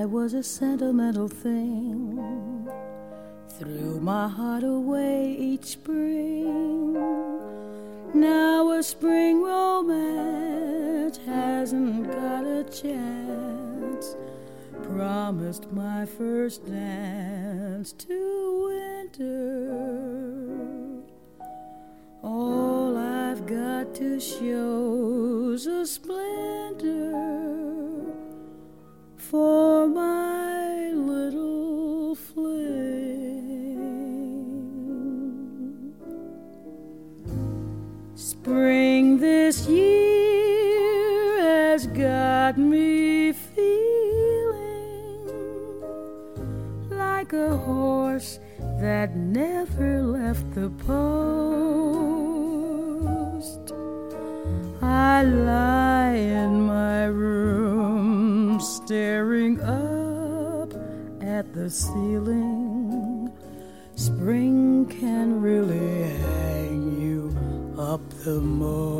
I was a sentimental thing, threw my heart away each spring Now a spring romance hasn't got a chance. Promised my first dance to winter. All I've got to show's a splinter for my little flame. Spring this year has got me feeling like a horse that never left the post. I lie in my room staring up at the ceiling. Spring can really hang you up the most.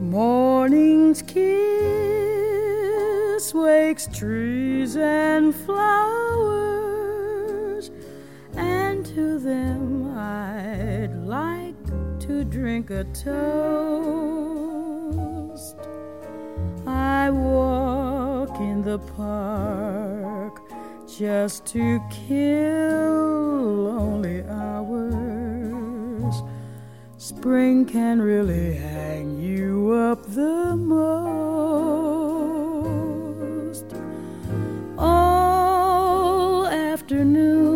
Morning's kiss wakes trees and flowers, and to them I'd like to drink a toast. I walk in the park just to kill lonely hours. Spring can really hang you up the most. All afternoon,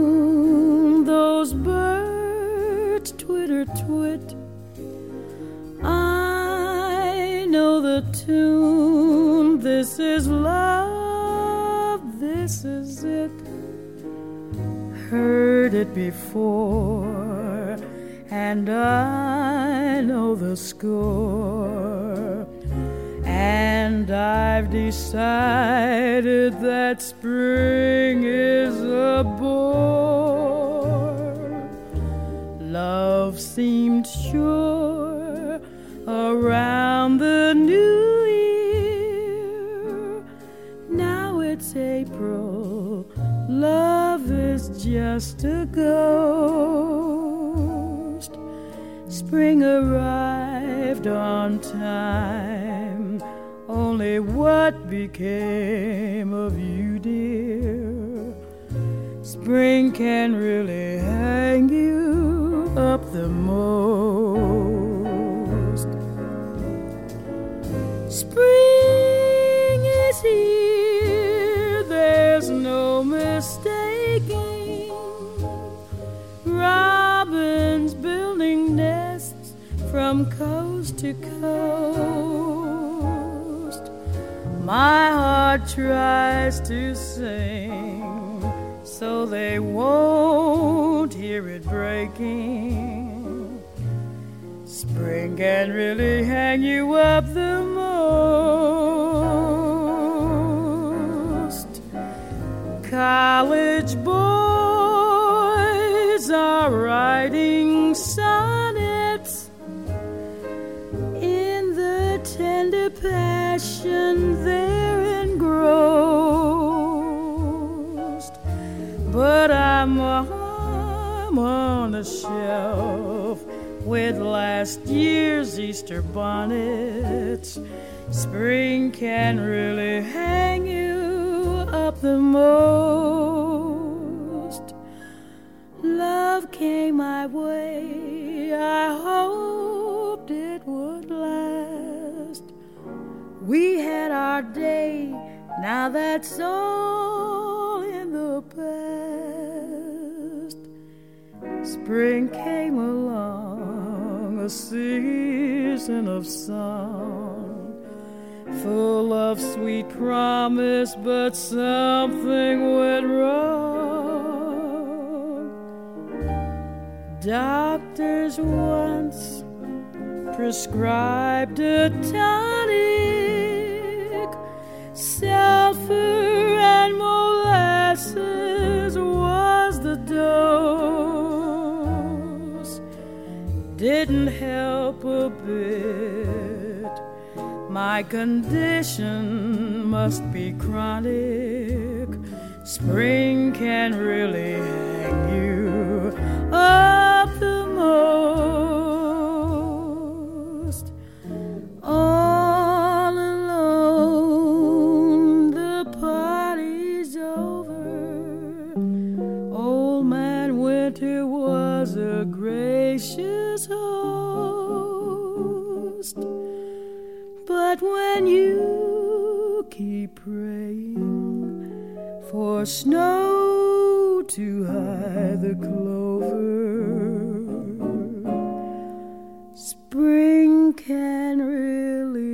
the tune. This is love. This is it heard it before, and I know the score. And I've decided that spring is a bore. Love seemed sure around just a ghost. Spring arrived on time. Only what became of you, dear? Spring can really hang you from coast to coast. my heart tries to sing so they won't hear it breaking. Spring can really hang you up the most. College boys are writing sonnets passion they're engrossed. But I'm, I'm on a shelf with last year's Easter bonnets. Spring can really hang you up the most. Love came my way, I hoped it would. We had our day, now that's all in the past. Spring came along, a season of song, full of sweet promise, but something went wrong. Doctors once prescribed a tonic, sulfur and molasses was the dose. Didn't help a bit. My condition must be chronic. Spring can really hang you up the most. All gracious host. But when you keep praying for snow to hide the clover, spring can really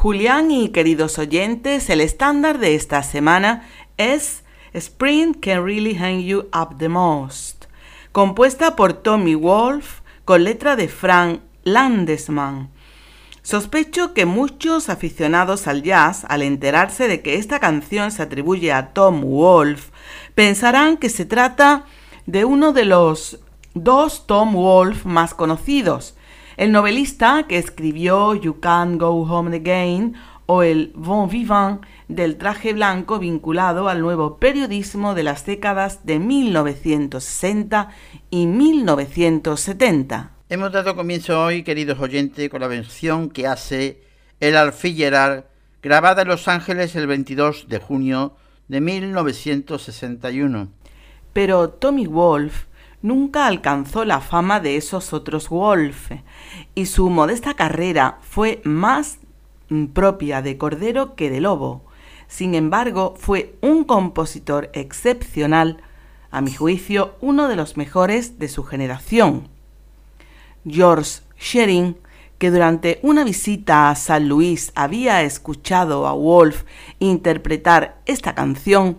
Julián y queridos oyentes, el estándar de esta semana es Spring Can Really Hang You Up the Most, compuesta por Tommy Wolf con letra de Frank Landesman. Sospecho que muchos aficionados al jazz, al enterarse de que esta canción se atribuye a Tom Wolf, pensarán que se trata de uno de los dos Tom Wolf más conocidos, el novelista que escribió You Can't Go Home Again o el Bon Vivant del traje blanco vinculado al nuevo periodismo de las décadas de 1960 y 1970. Hemos dado comienzo hoy, queridos oyentes, con la versión que hace El Alfillerar, grabada en Los Ángeles el 22 de junio de 1961. Pero Tommy Wolf nunca alcanzó la fama de esos otros Wolf y su modesta carrera fue más mm, propia de cordero que de lobo. Sin embargo, fue un compositor excepcional, a mi juicio, uno de los mejores de su generación. George Shearing, que durante una visita a San Luis había escuchado a Wolf interpretar esta canción,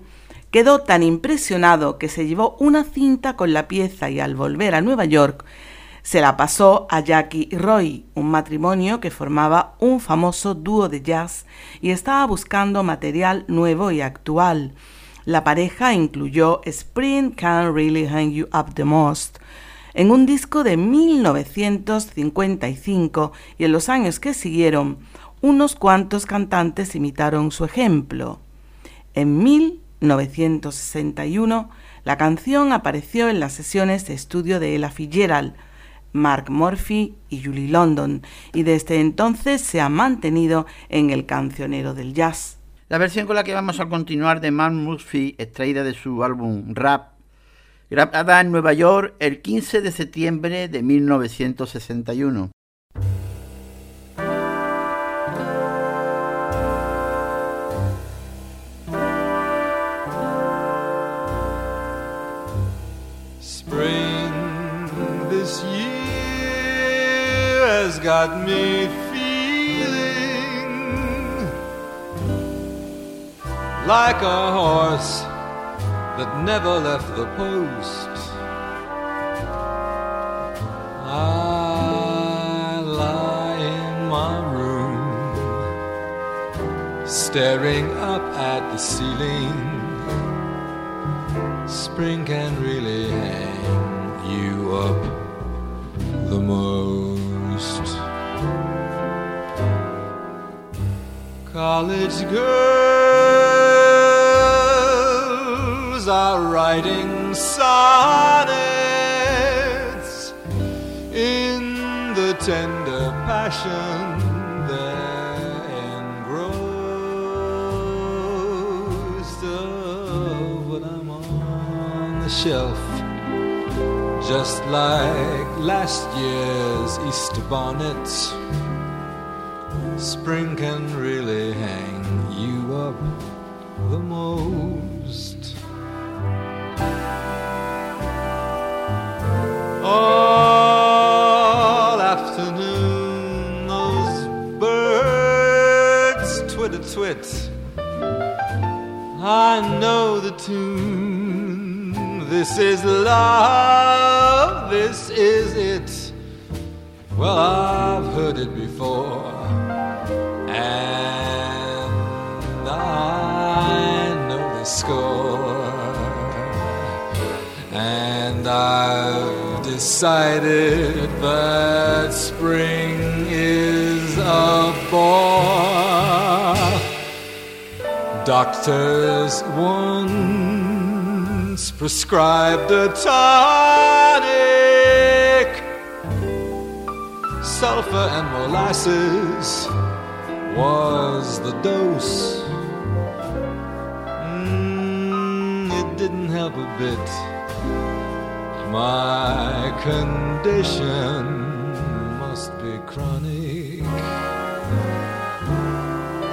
quedó tan impresionado que se llevó una cinta con la pieza y al volver a Nueva York se la pasó a Jackie y Roy, un matrimonio que formaba un famoso dúo de jazz y estaba buscando material nuevo y actual. La pareja incluyó Spring Can Really Hang You Up the Most, en un disco de 1955 y en los años que siguieron, unos cuantos cantantes imitaron su ejemplo. En 1961, la canción apareció en las sesiones de estudio de Ella Fitzgerald, Mark Murphy y Julie London, y desde entonces se ha mantenido en el cancionero del jazz. La versión con la que vamos a continuar de Mark Murphy, extraída de su álbum Rap, grabada en Nueva York el 15 de septiembre de 1961. Got me feeling like a horse that never left the post. I lie in my room, staring up at the ceiling. Spring can really hang you up the most. College girls are writing sonnets in the tender passion they're engrossed of but I'm on the shelf just like last year's Easter bonnet. Spring can really hang you up the most. All afternoon, those birds twitter twit. I know the tune. This is love, this is it. Well, I've decided that spring is a bore. Doctors once prescribed a tonic, sulfur and molasses was the dose. Mm, it didn't help a bit. My condition must be chronic.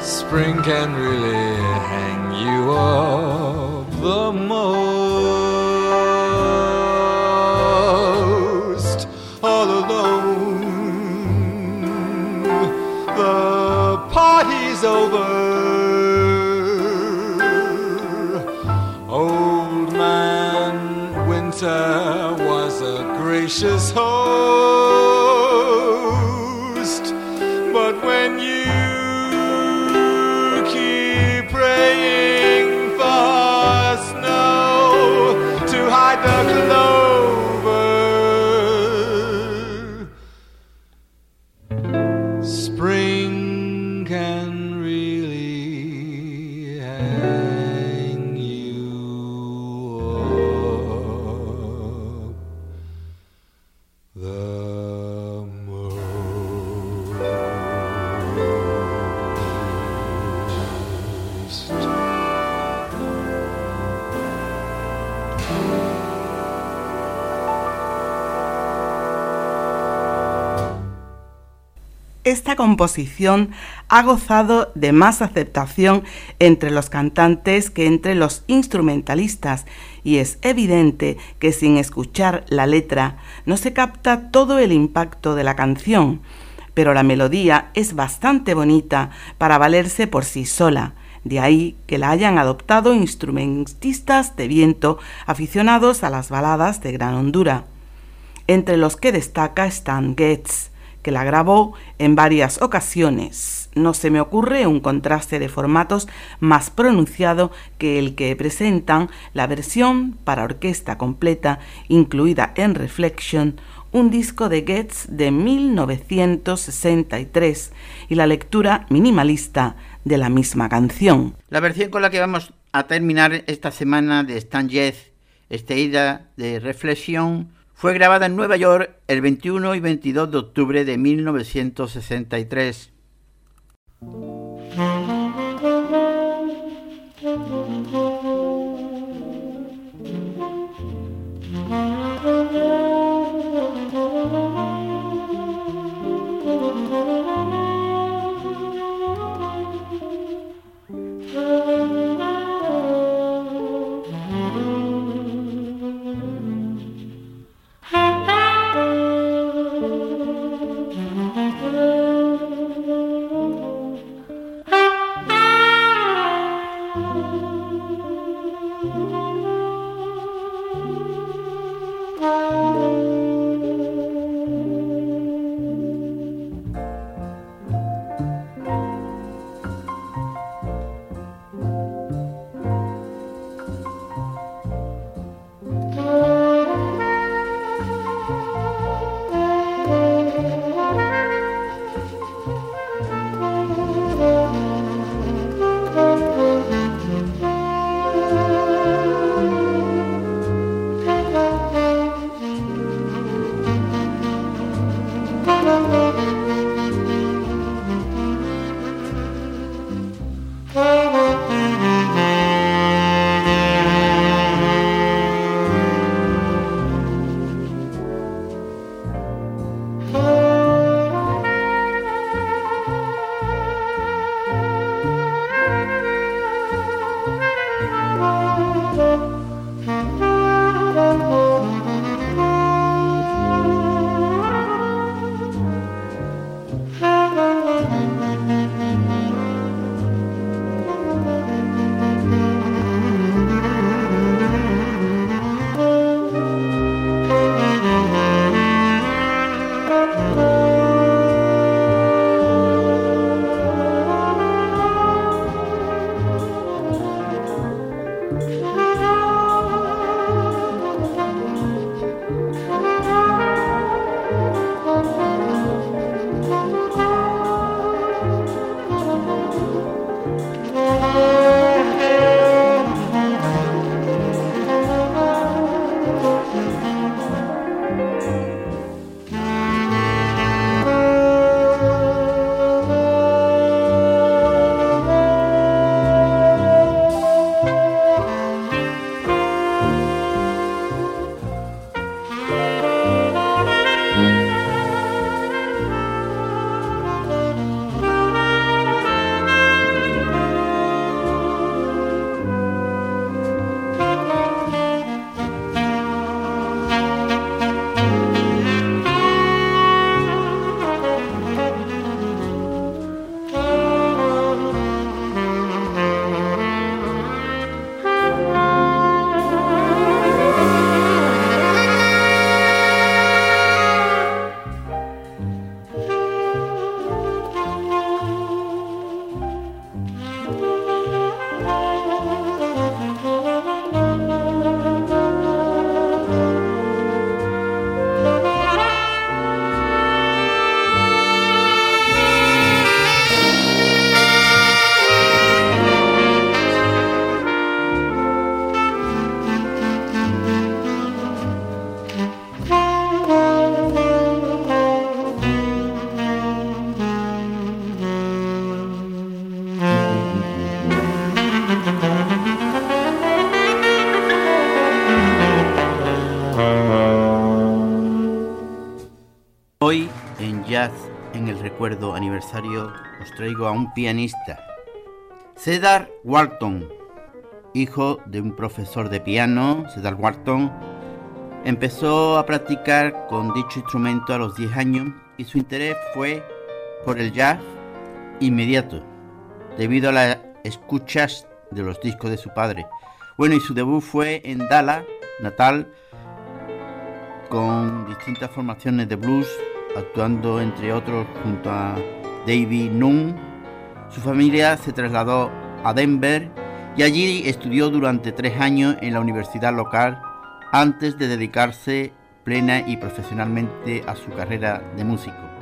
Spring can really hang you up the most. All alone, the party's over. precious hope. Esta composición ha gozado de más aceptación entre los cantantes que entre los instrumentalistas. Y es evidente que sin escuchar la letra no se capta todo el impacto de la canción, pero la melodía es bastante bonita para valerse por sí sola. De ahí que la hayan adoptado instrumentistas de viento aficionados a las baladas de gran hondura, entre los que destaca Stan Getz, que la grabó en varias ocasiones. No se me ocurre un contraste de formatos más pronunciado que el que presentan la versión para orquesta completa incluida en Reflection, un disco de Getz de 1963 y la lectura minimalista de la misma canción. La versión con la que vamos a terminar esta semana de Stan Getz, este ida de reflexión, fue grabada en Nueva York el 21 y 22 de octubre de 1963. Aniversario os traigo a un pianista, Cedar Walton, hijo de un profesor de piano, Cedar Walton, empezó a practicar con dicho instrumento a los 10 años y su interés fue por el jazz inmediato, debido a las escuchas de los discos de su padre. Bueno, y su debut fue en Dallas, natal, con distintas formaciones de blues, actuando entre otros junto a David Nunn. Su familia se trasladó a Denver y allí estudió durante tres años en la universidad local antes de dedicarse plena y profesionalmente a su carrera de músico.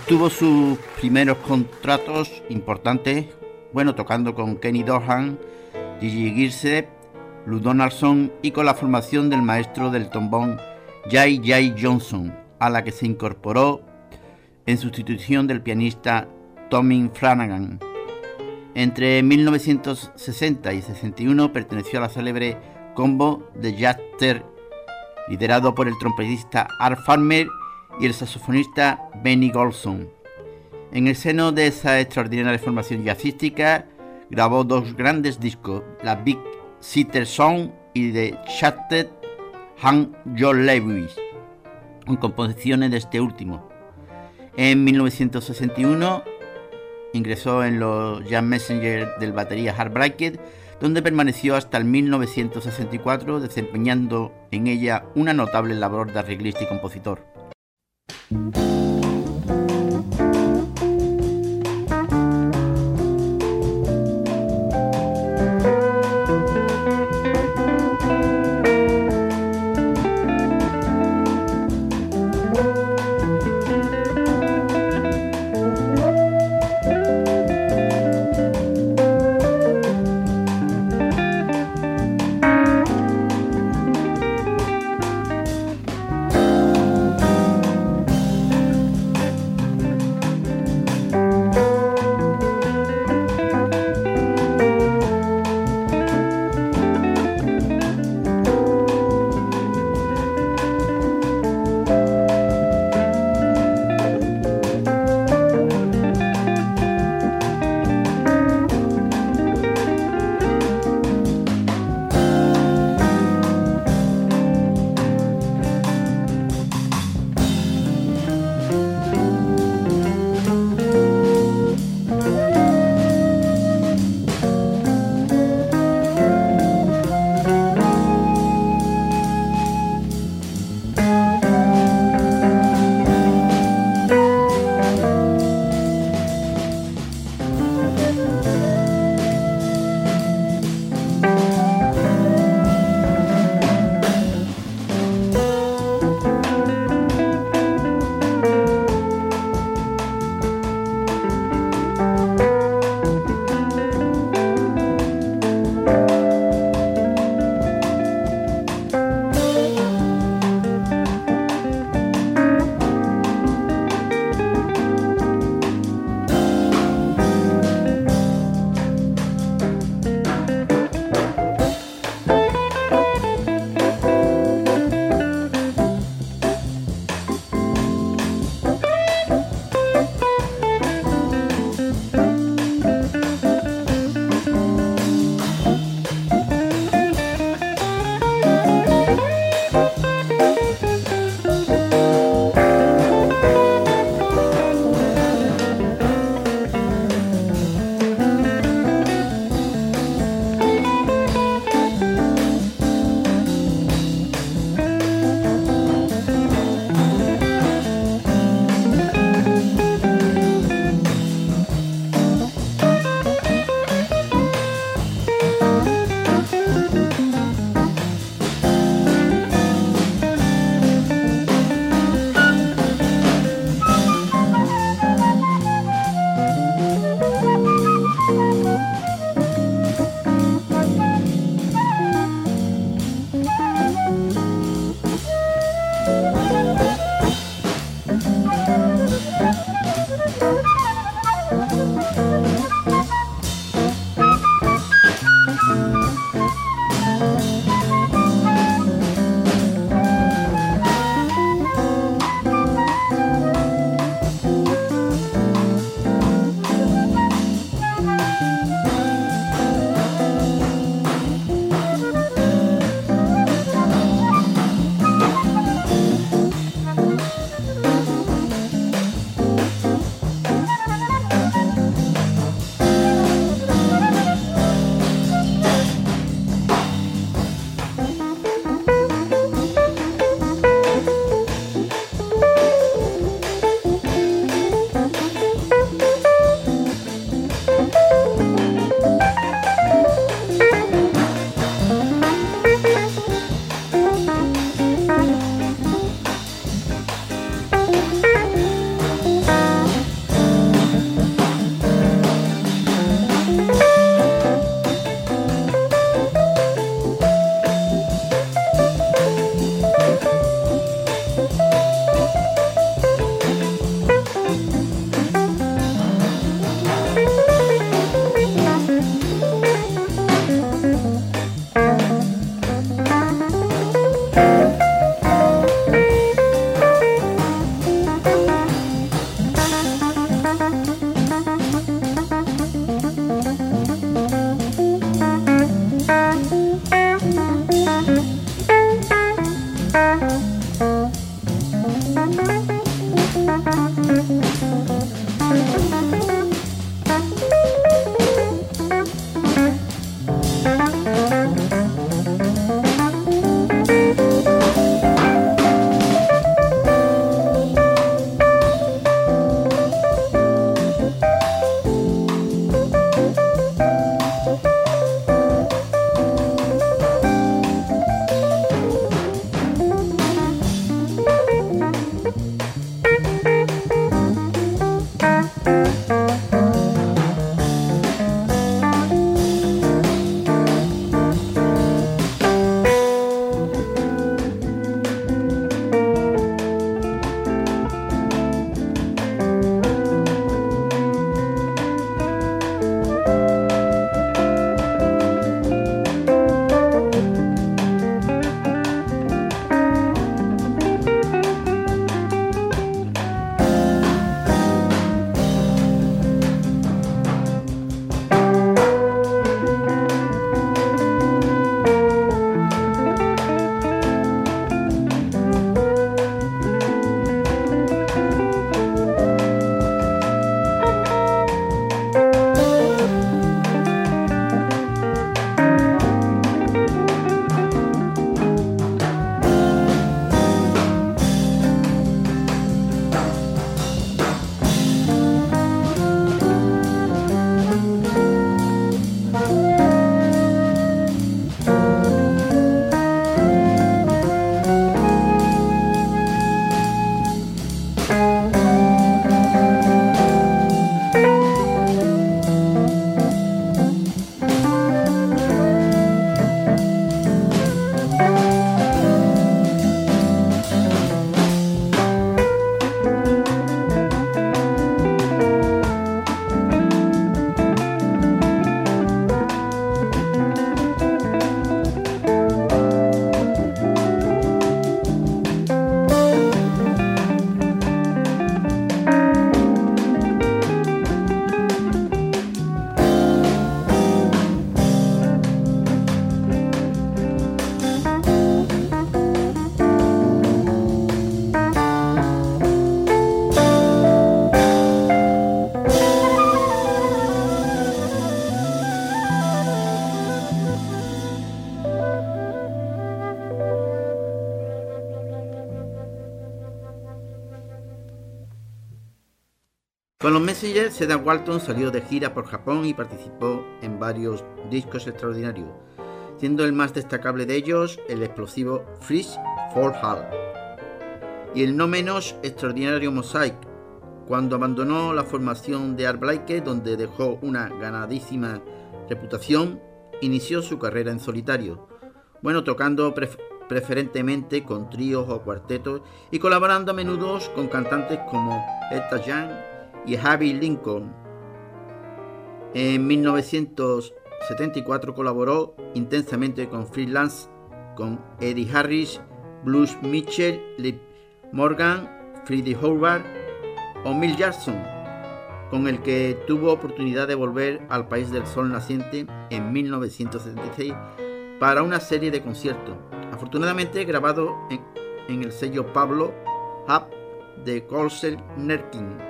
Obtuvo sus primeros contratos importantes, bueno, tocando con Kenny Dorhan, Gigi Gilsep, Lou Donaldson y con la formación del maestro del tombón Jay Jay Johnson, a la que se incorporó en sustitución del pianista Tommy Flanagan. Entre 1960 y 61 perteneció a la célebre combo de Jaster, liderado por el trompetista Art Farmer y el saxofonista Benny Golson. En el seno de esa extraordinaria formación jazzística, grabó dos grandes discos, la Big Sitter Song y The Shattered Han John Lewis, con composiciones de este último. En 1961 ingresó en los Jam Messenger del batería Heartbreaker, donde permaneció hasta el 1964 desempeñando en ella una notable labor de arreglista y compositor. Con los Messengers, Cedar Walton salió de gira por Japón y participó en varios discos extraordinarios, siendo el más destacable de ellos el explosivo Freeze for Hall y el no menos extraordinario Mosaic, cuando abandonó la formación de Art Blakey, donde dejó una ganadísima reputación, inició su carrera en solitario, bueno, tocando preferentemente con tríos o cuartetos y colaborando a menudo con cantantes como Etta Young y Javi Lincoln. En 1974 colaboró intensamente con Freelance, con Eddie Harris, Blues Mitchell, Morgan, Freddie Howard o Mill Jackson, con el que tuvo oportunidad de volver al país del sol naciente en 1976 para una serie de conciertos, afortunadamente grabado en, el sello Pablo Hub de Colsel Nerkin.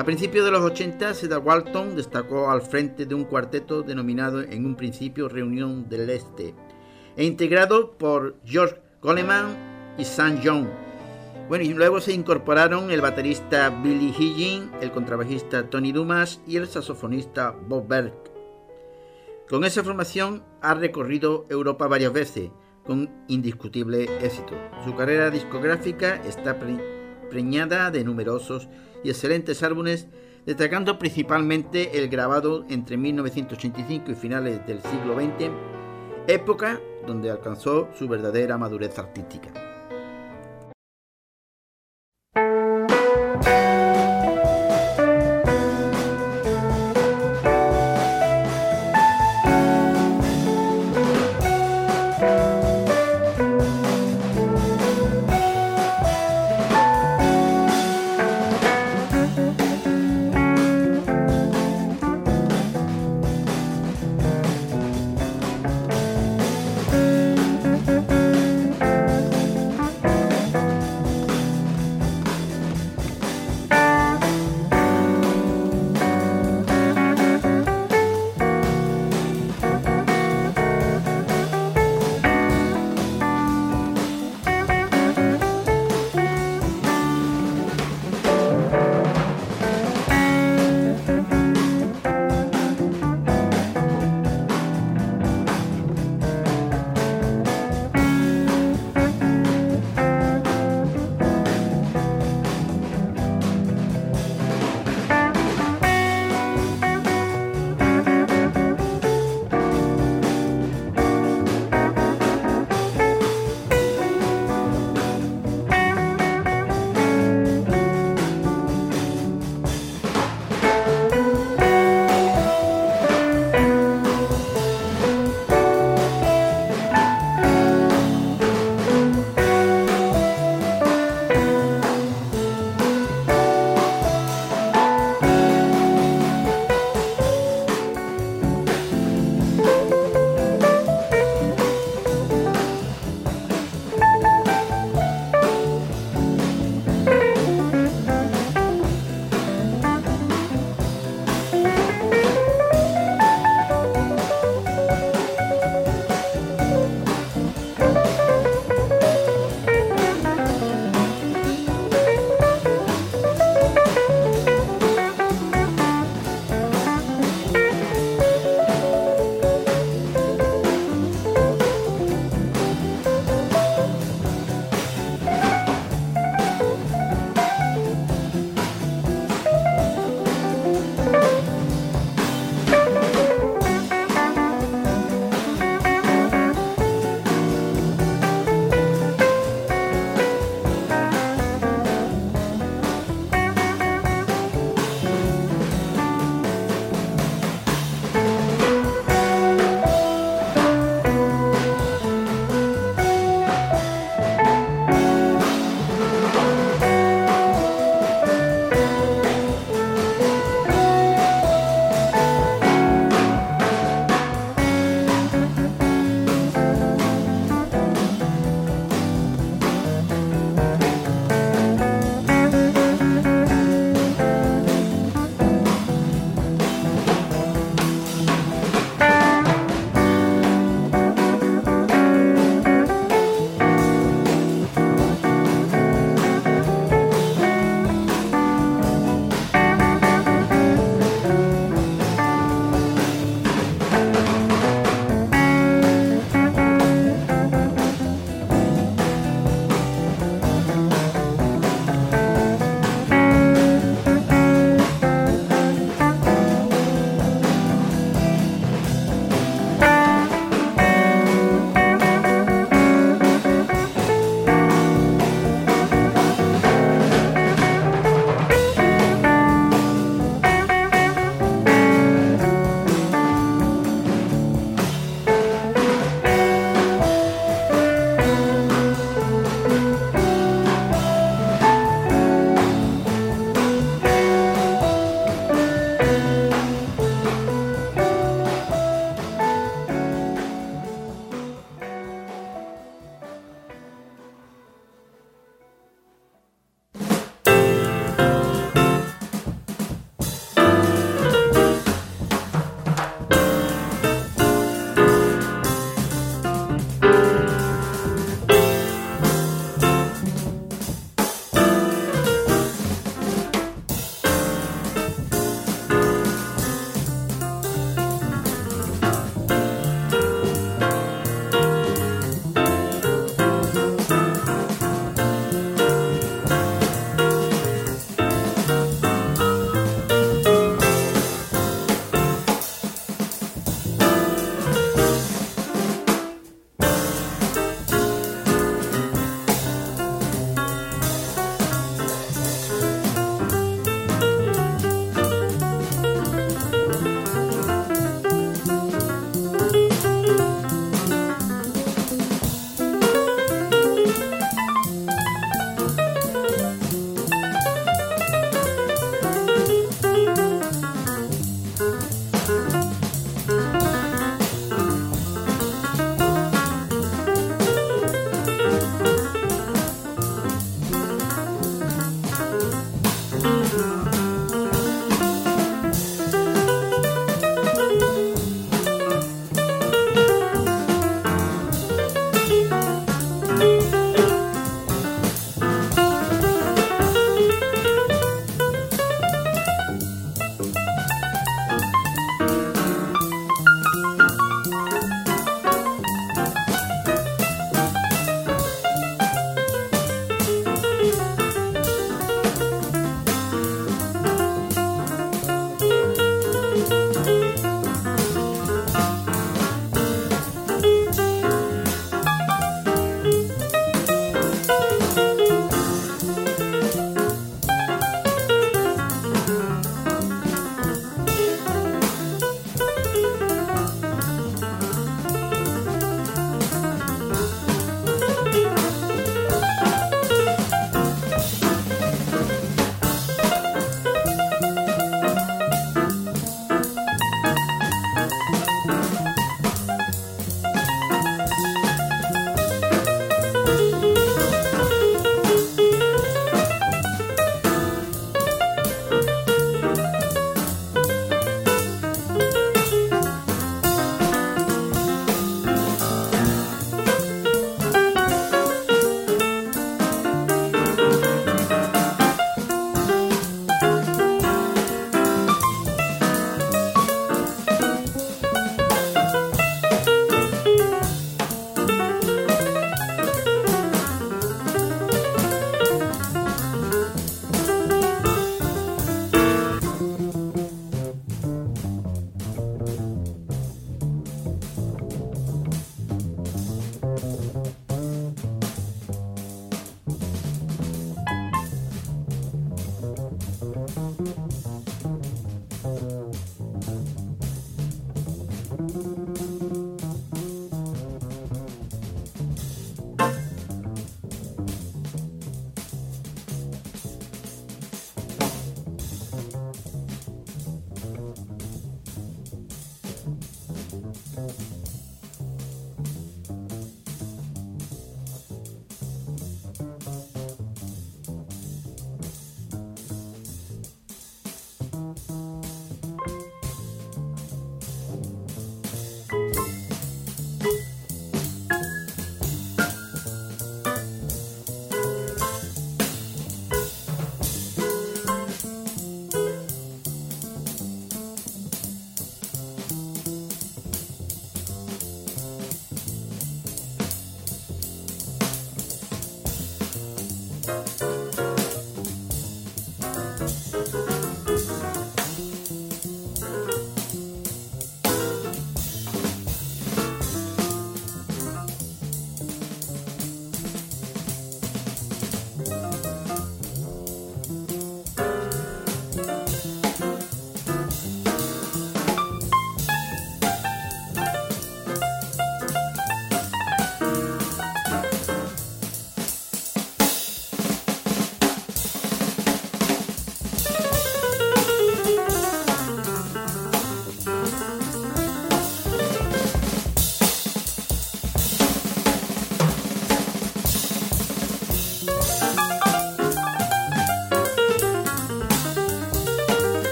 A principios de los 80, Seda Walton destacó al frente de un cuarteto denominado en un principio Reunión del Este, e integrado por George Coleman y Sam Young. Bueno, y luego se incorporaron el baterista Billy Higgins, el contrabajista Tony Dumas y el saxofonista Bob Berg. Con esa formación ha recorrido Europa varias veces, con indiscutible éxito. Su carrera discográfica está preñada de numerosos y excelentes álbumes, destacando principalmente el grabado entre 1985 y finales del siglo XX, época donde alcanzó su verdadera madurez artística.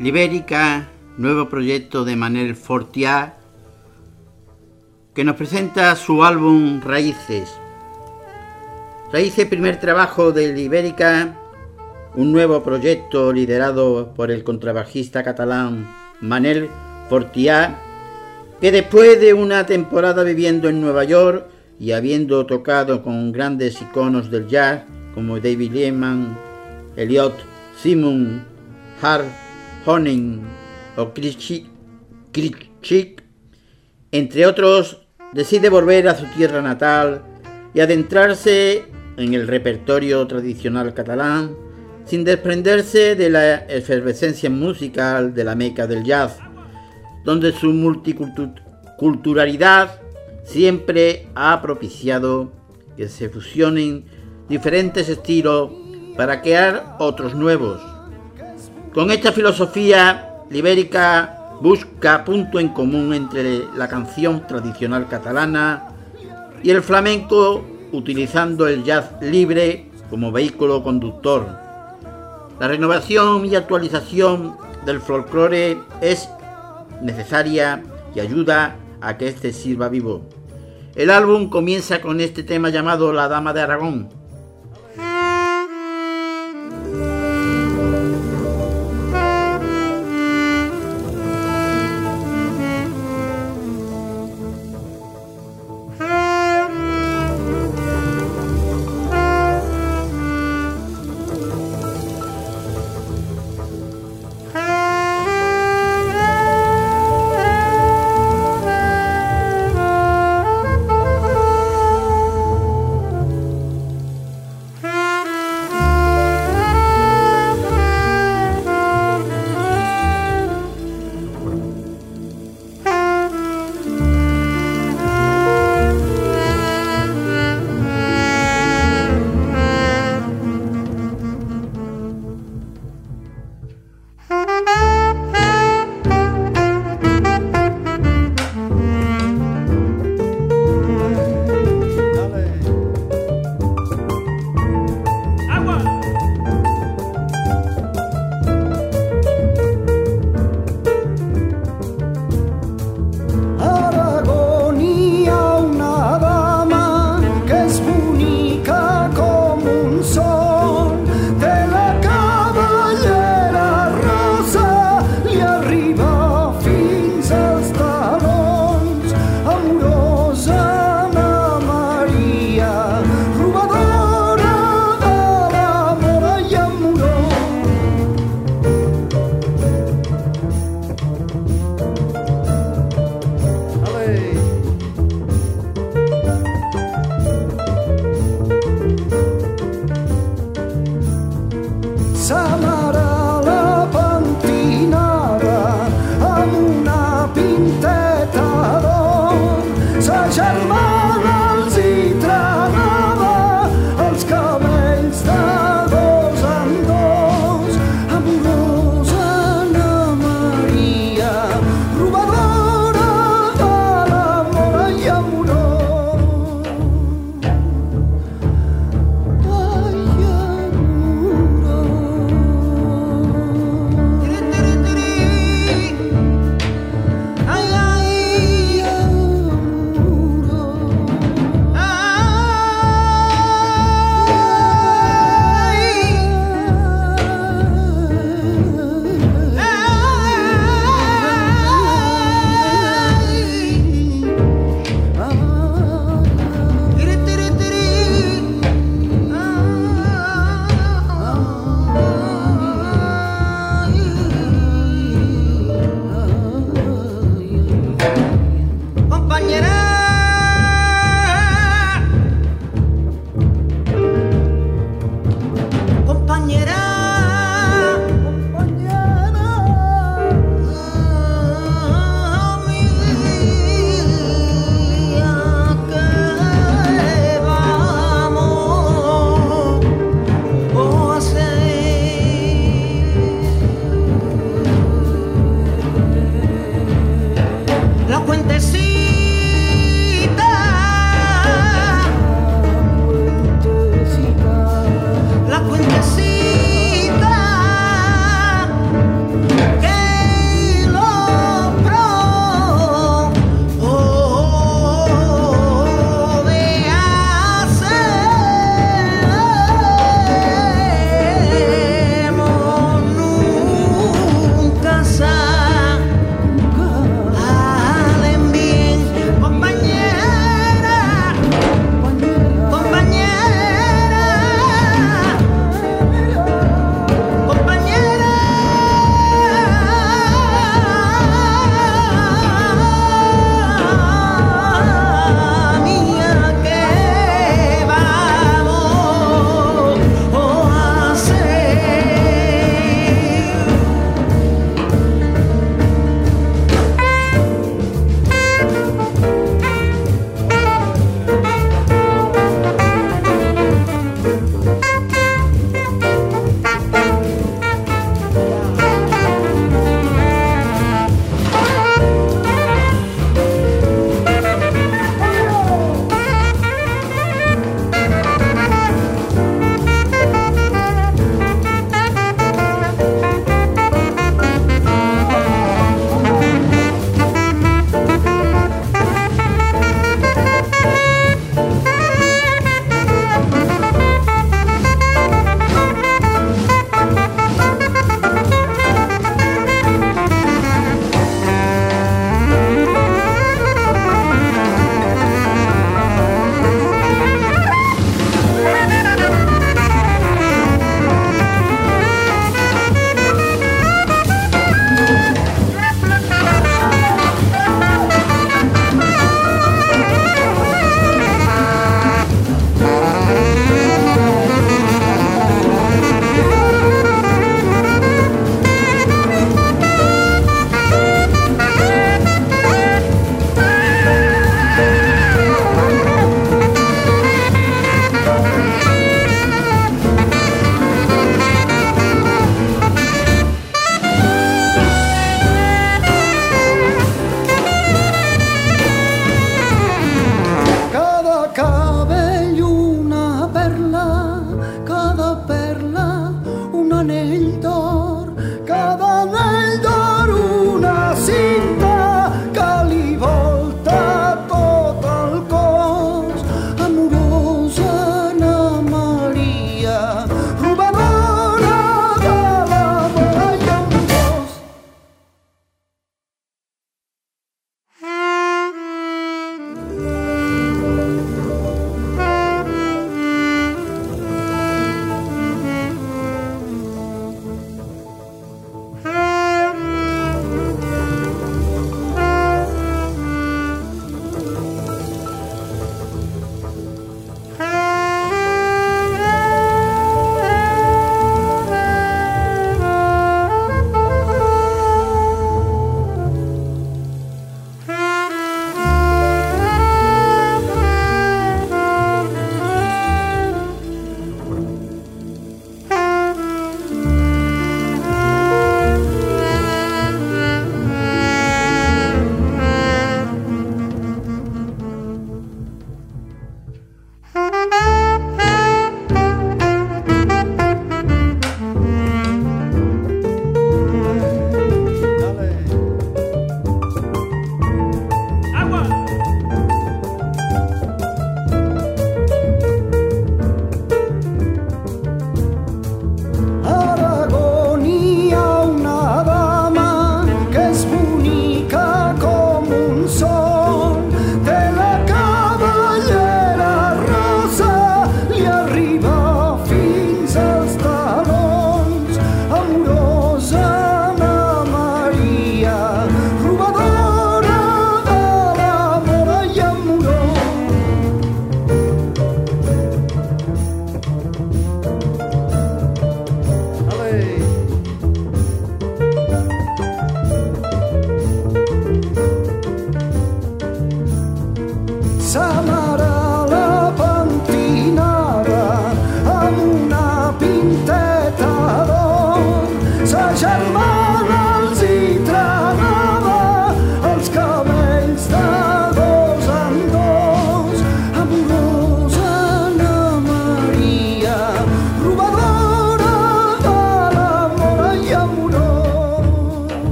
Libérica, nuevo proyecto de Manel Fortiá, que nos presenta su álbum Raíces. Raíces, primer trabajo de Libérica, un nuevo proyecto liderado por el contrabajista catalán Manel Fortiá, que después de una temporada viviendo en Nueva York y habiendo tocado con grandes iconos del jazz como David Lehman, Elliot Simon, Hart Honing o Krichik, entre otros, decide volver a su tierra natal y adentrarse en el repertorio tradicional catalán sin desprenderse de la efervescencia musical de la meca del jazz, donde su multiculturalidad siempre ha propiciado que se fusionen diferentes estilos para crear otros nuevos. Con esta filosofía, Libérica busca punto en común entre la canción tradicional catalana y el flamenco utilizando el jazz libre como vehículo conductor. La renovación y actualización del folclore es necesaria y ayuda a que éste sirva vivo. El álbum comienza con este tema llamado La Dama de Aragón,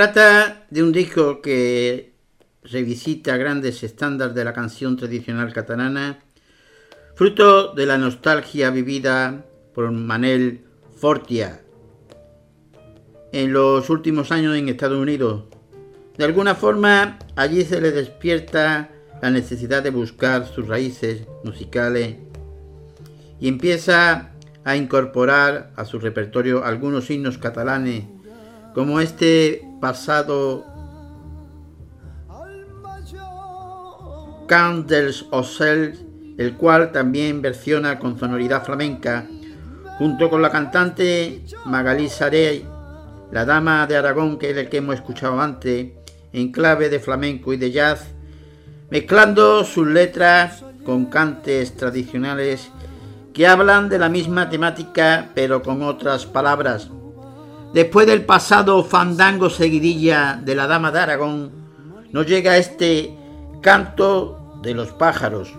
trata de un disco que revisita grandes estándares de la canción tradicional catalana, fruto de la nostalgia vivida por Manel Fortia en los últimos años en Estados Unidos. De alguna forma, allí se le despierta la necesidad de buscar sus raíces musicales y empieza a incorporar a su repertorio algunos himnos catalanes, como este pasado Count dels Ocells, el cual también versiona con sonoridad flamenca, junto con la cantante Magalí Sarey, la dama de Aragón, que es el que hemos escuchado antes, en clave de flamenco y de jazz, mezclando sus letras con cantes tradicionales que hablan de la misma temática pero con otras palabras. Después del pasado fandango seguidilla de la Dama de Aragón, nos llega este canto de los pájaros.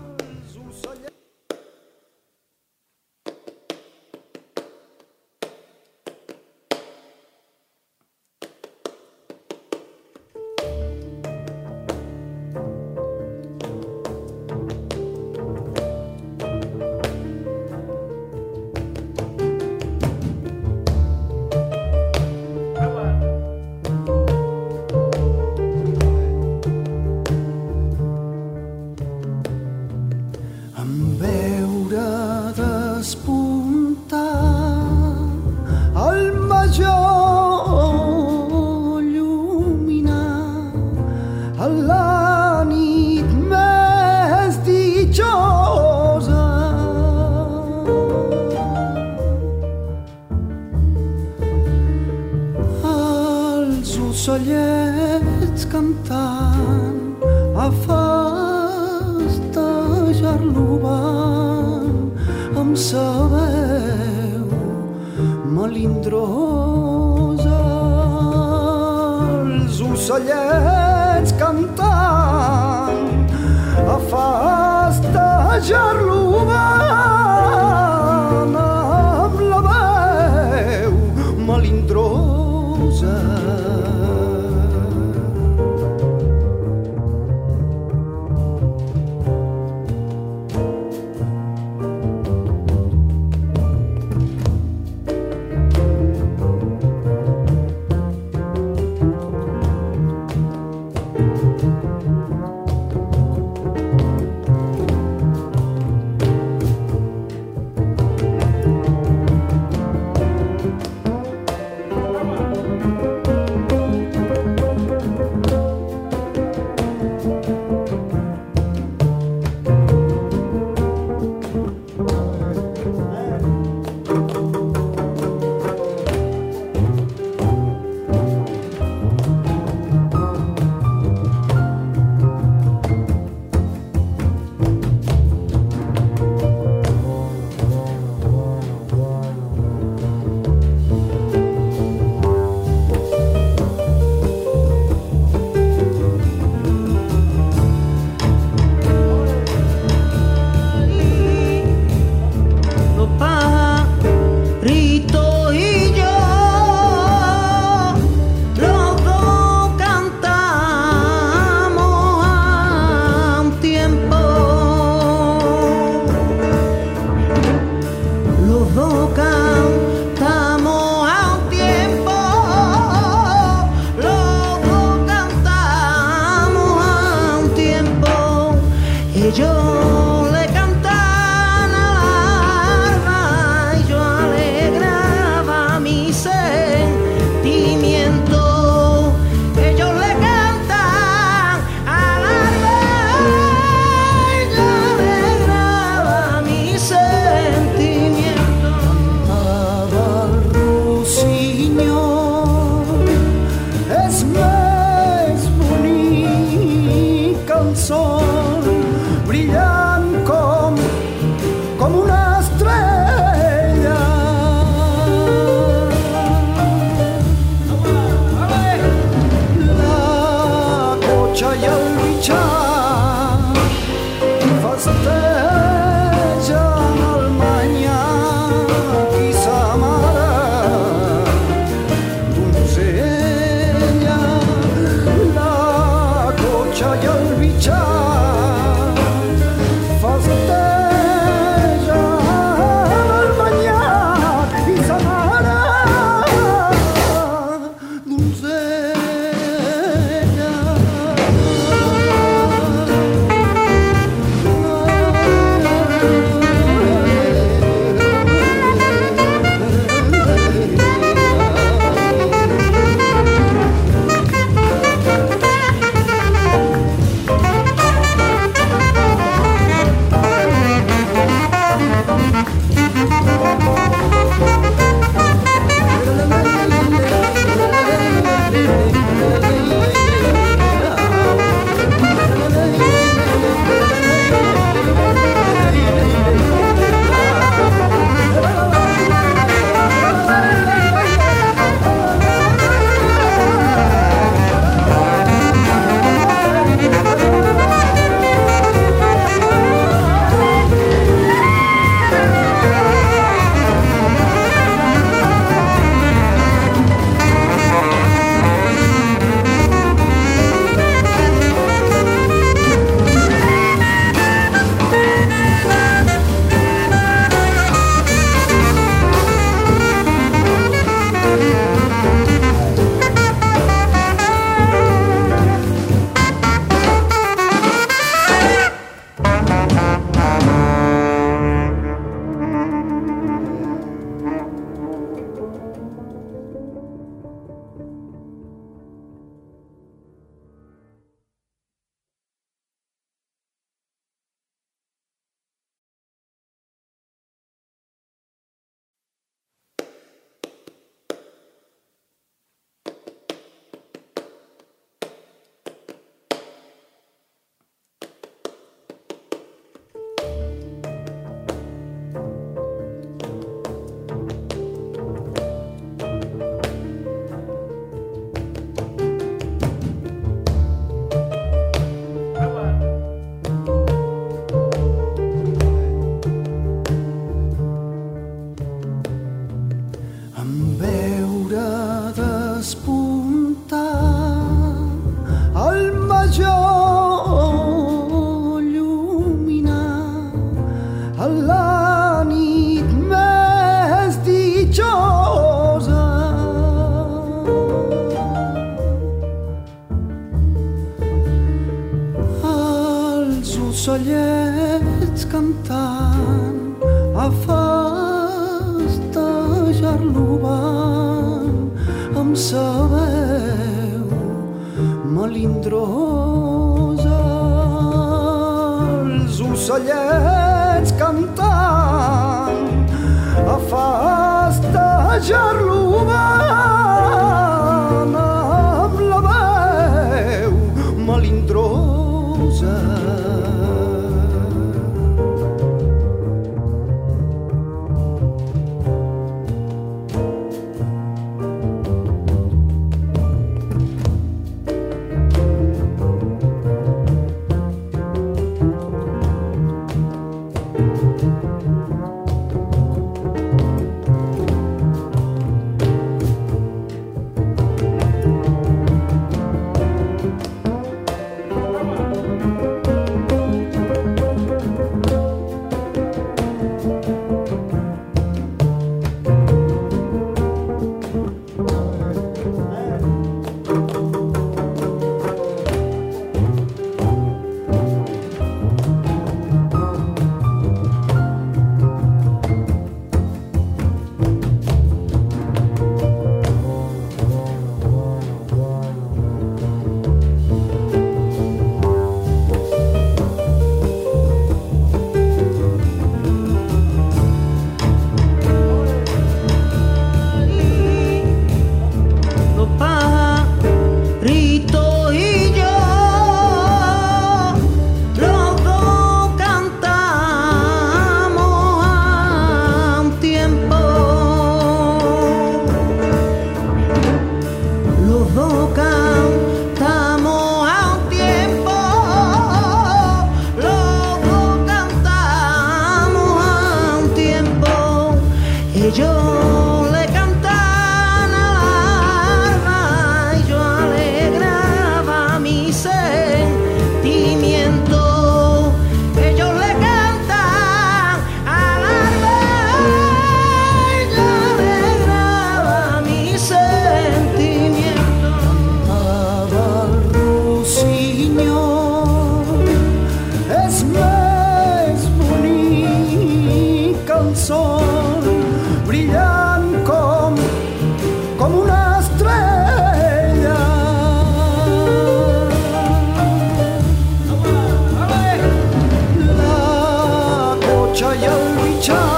your return.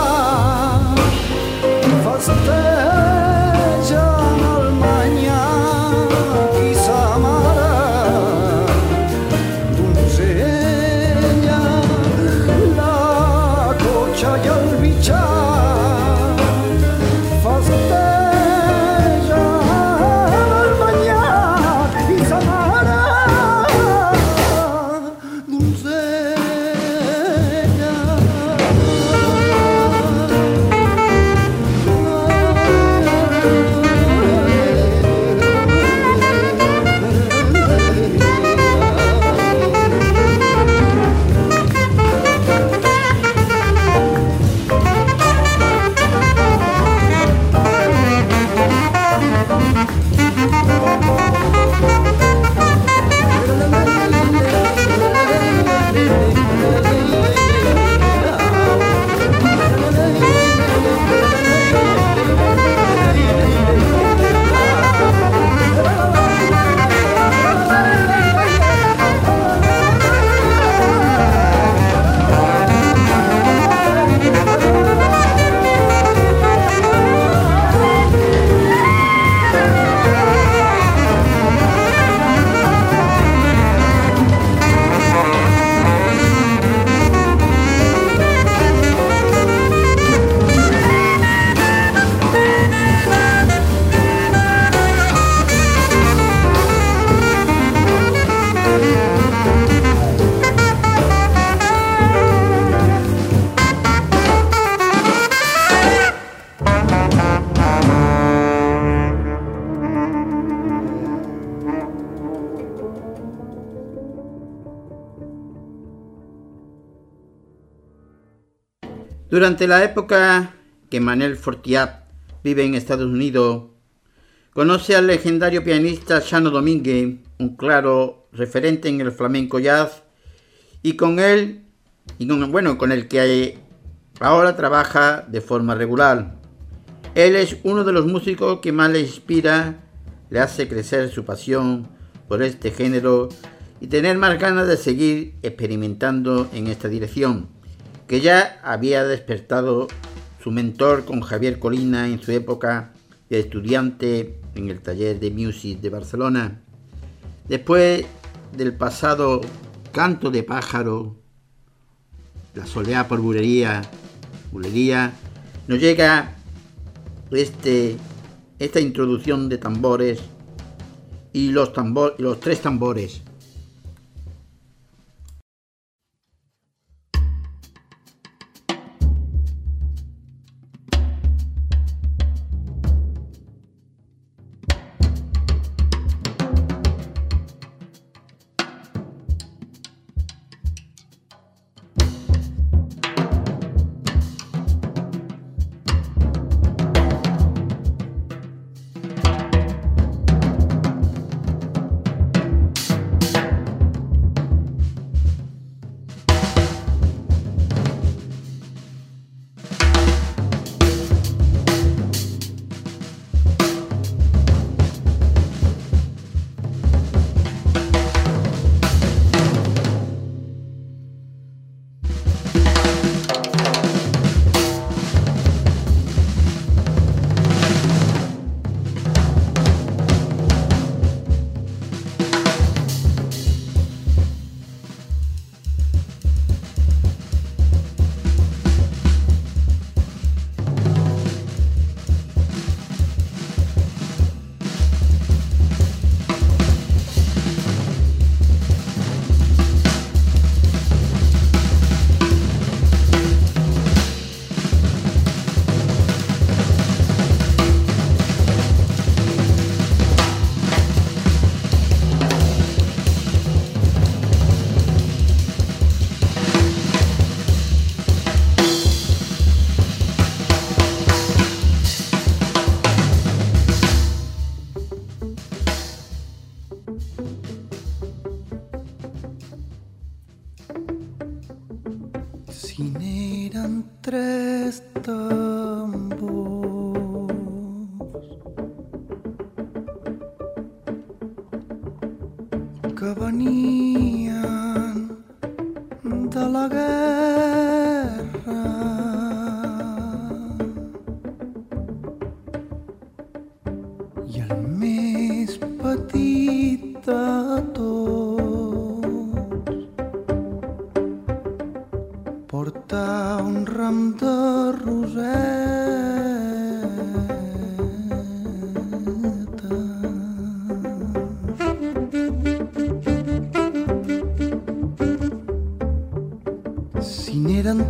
Durante la época que Manel Fortiat vive en Estados Unidos, conoce al legendario pianista Chano Domínguez, un claro referente en el flamenco jazz, y con él, y con, bueno, con el que ahora trabaja de forma regular. Él es uno de los músicos que más le inspira, le hace crecer su pasión por este género y tener más ganas de seguir experimentando en esta dirección que ya había despertado su mentor con Javier Colina en su época de estudiante en el taller de music de Barcelona. Después del pasado canto de pájaro, la soleá por bulería, bulería, nos llega este, esta introducción de tambores y los, tambor, los tres tambores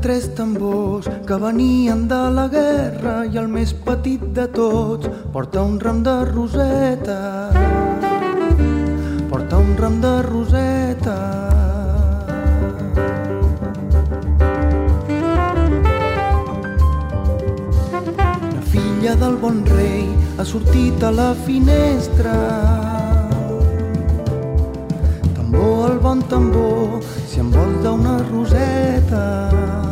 que venien de la guerra i el més petit de tots porta un ram de roseta. Porta un ram de roseta. La filla del bon rei ha sortit a la finestra. Tambor, el bon tambor, si envolta una roseta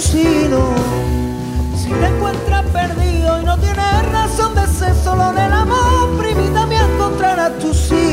Si te encuentras perdido y no tienes razón de ser solo en el amor, primita me encontrarás tu sino,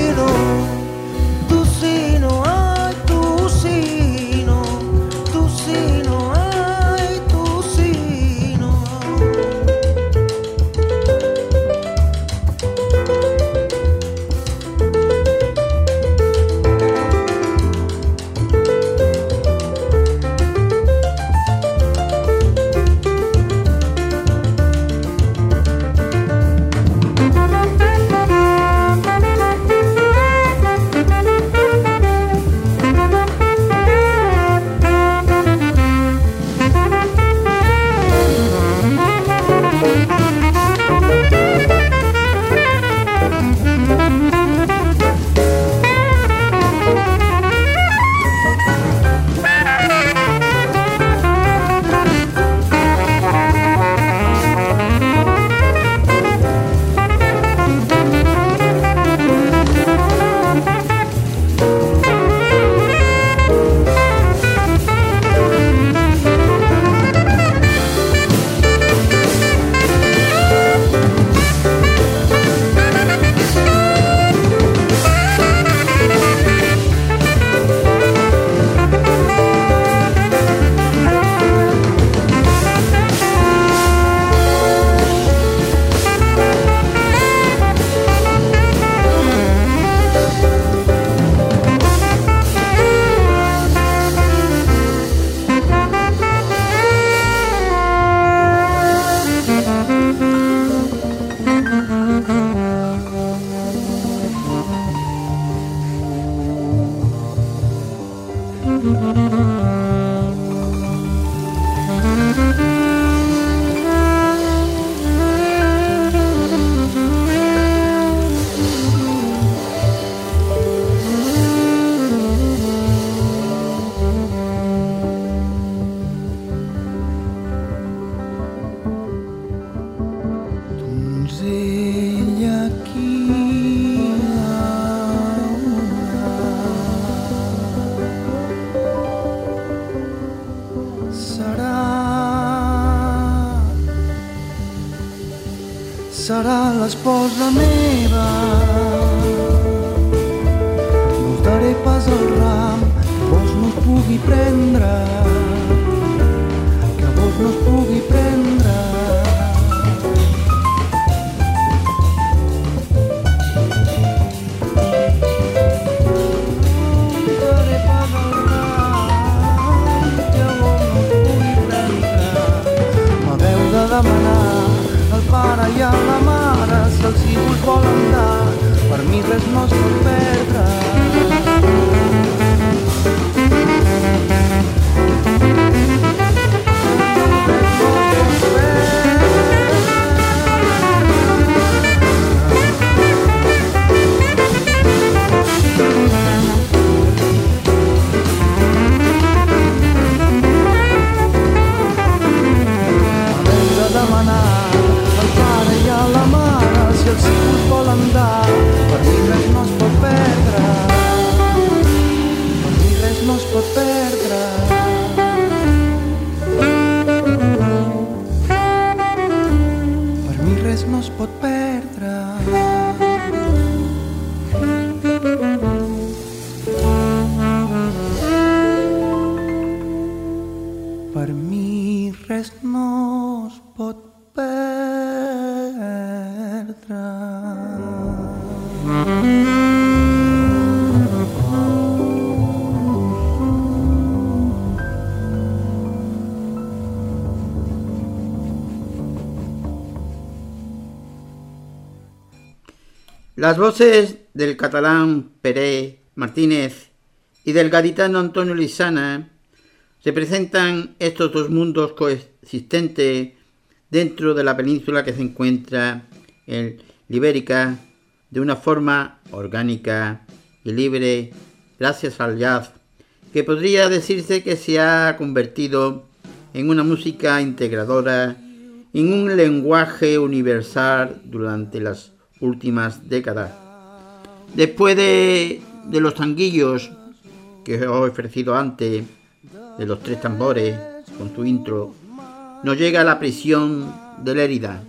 Las voces del catalán Pérez Martínez y del gaditano Antonio Lizana representan estos dos mundos coexistentes dentro de la península que se encuentra en Libérica de una forma orgánica y libre gracias al jazz, que podría decirse que se ha convertido en una música integradora, en un lenguaje universal durante las últimas décadas. Después de, de los tanguillos que os he ofrecido antes, de los tres tambores, con su intro, nos llega la prisión de Lérida.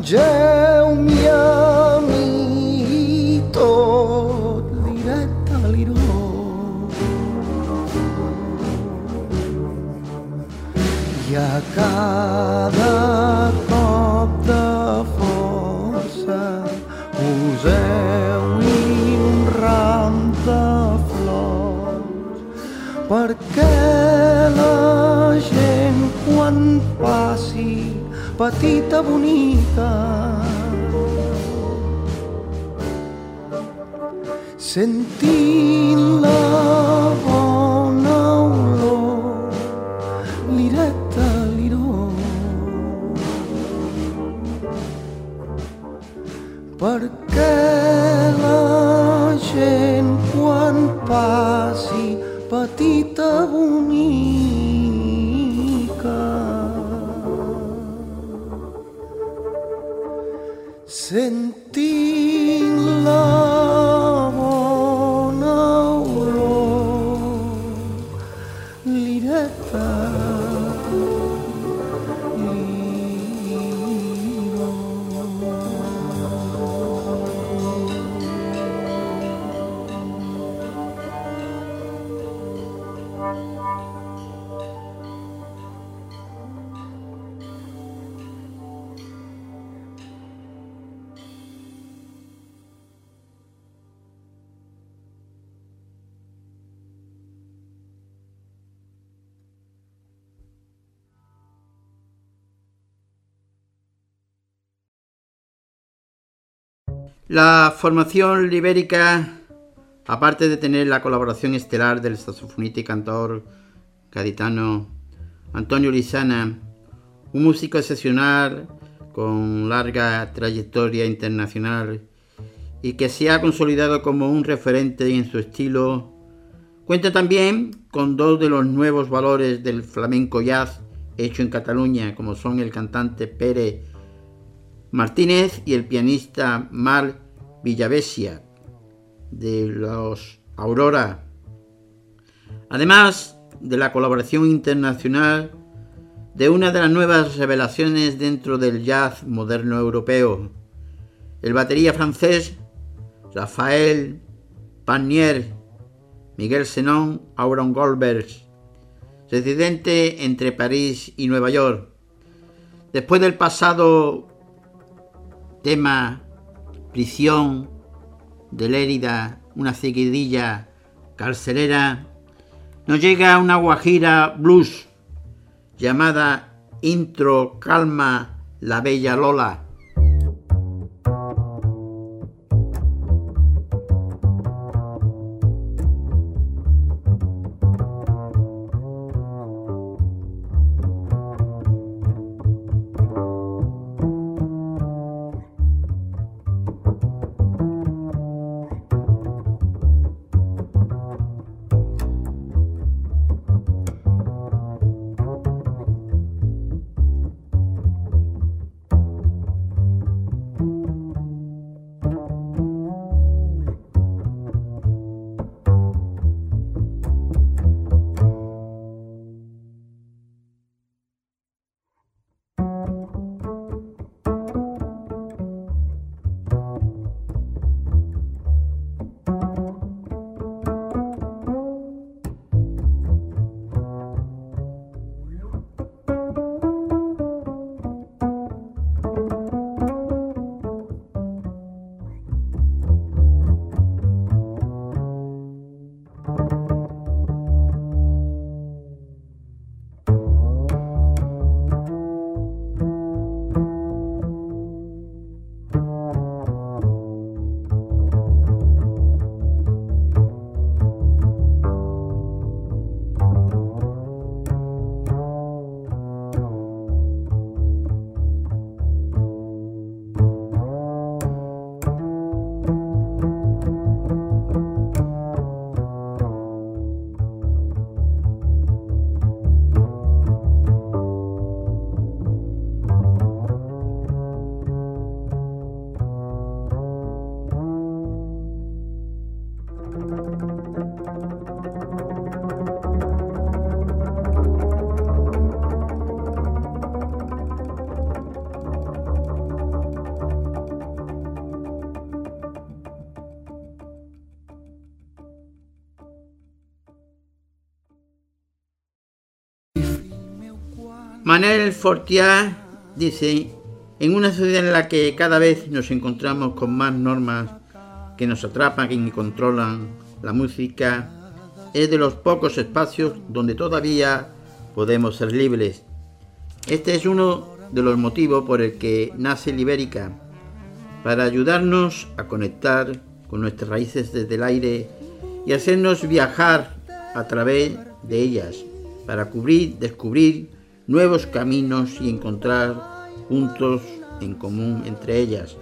Angel. Petita bonica sentint La formación libérica, aparte de tener la colaboración estelar del saxofonista y cantor gaditano Antonio Lizana, un músico excepcional con larga trayectoria internacional y que se ha consolidado como un referente en su estilo, cuenta también con dos de los nuevos valores del flamenco jazz hecho en Cataluña, como son el cantante Pere Martínez y el pianista Mar Villavesia de los Aurora. Además de la colaboración internacional de una de las nuevas revelaciones dentro del jazz moderno europeo, el batería francés Rafael Panier, Miguel Senón, Auron Goldberg, residente entre París y Nueva York. Después del pasado tema prisión de Lérida, una seguidilla carcelera, nos llega una guajira blues llamada Intro Calma la Bella Lola. Manel Fortier dice, en una sociedad en la que cada vez nos encontramos con más normas que nos atrapan y controlan la música, es de los pocos espacios donde todavía podemos ser libres. Este es uno de los motivos por el que nace Libérica, para ayudarnos a conectar con nuestras raíces desde el aire y hacernos viajar a través de ellas, para cubrir, descubrir nuevos caminos y encontrar puntos en común entre ellas.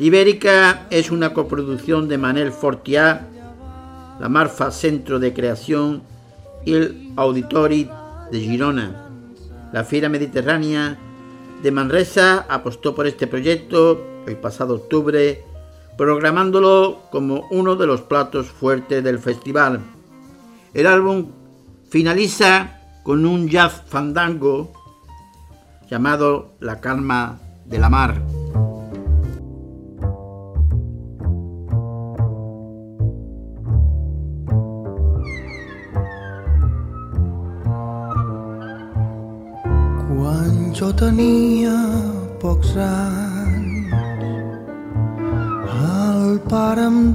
Ibérica es una coproducción de Manel Fortiá, la Marfa Centro de Creación y el Auditori de Girona. La Fiera Mediterránea de Manresa apostó por este proyecto el pasado octubre, programándolo como uno de los platos fuertes del festival. El álbum finaliza con un jazz fandango llamado La calma de la mar. Quan jo tenia pocs anys, em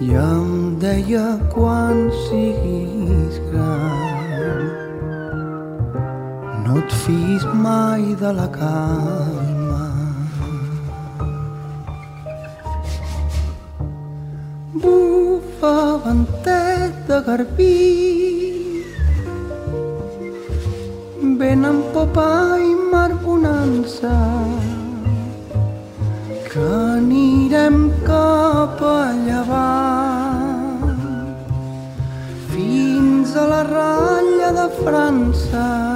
i em deia quan siguis gran no et fis mai de la calma. Bufa ventet de garbí Vent amb popa i mar bonança que anirem cap a llevant fins a la ratlla de França.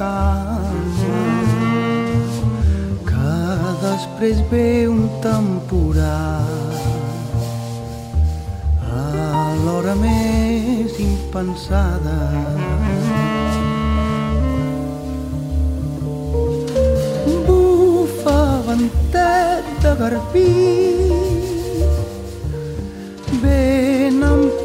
Calma, que després ve un temporal a l'hora més impensada. Bufa ventet de garbí Vent amb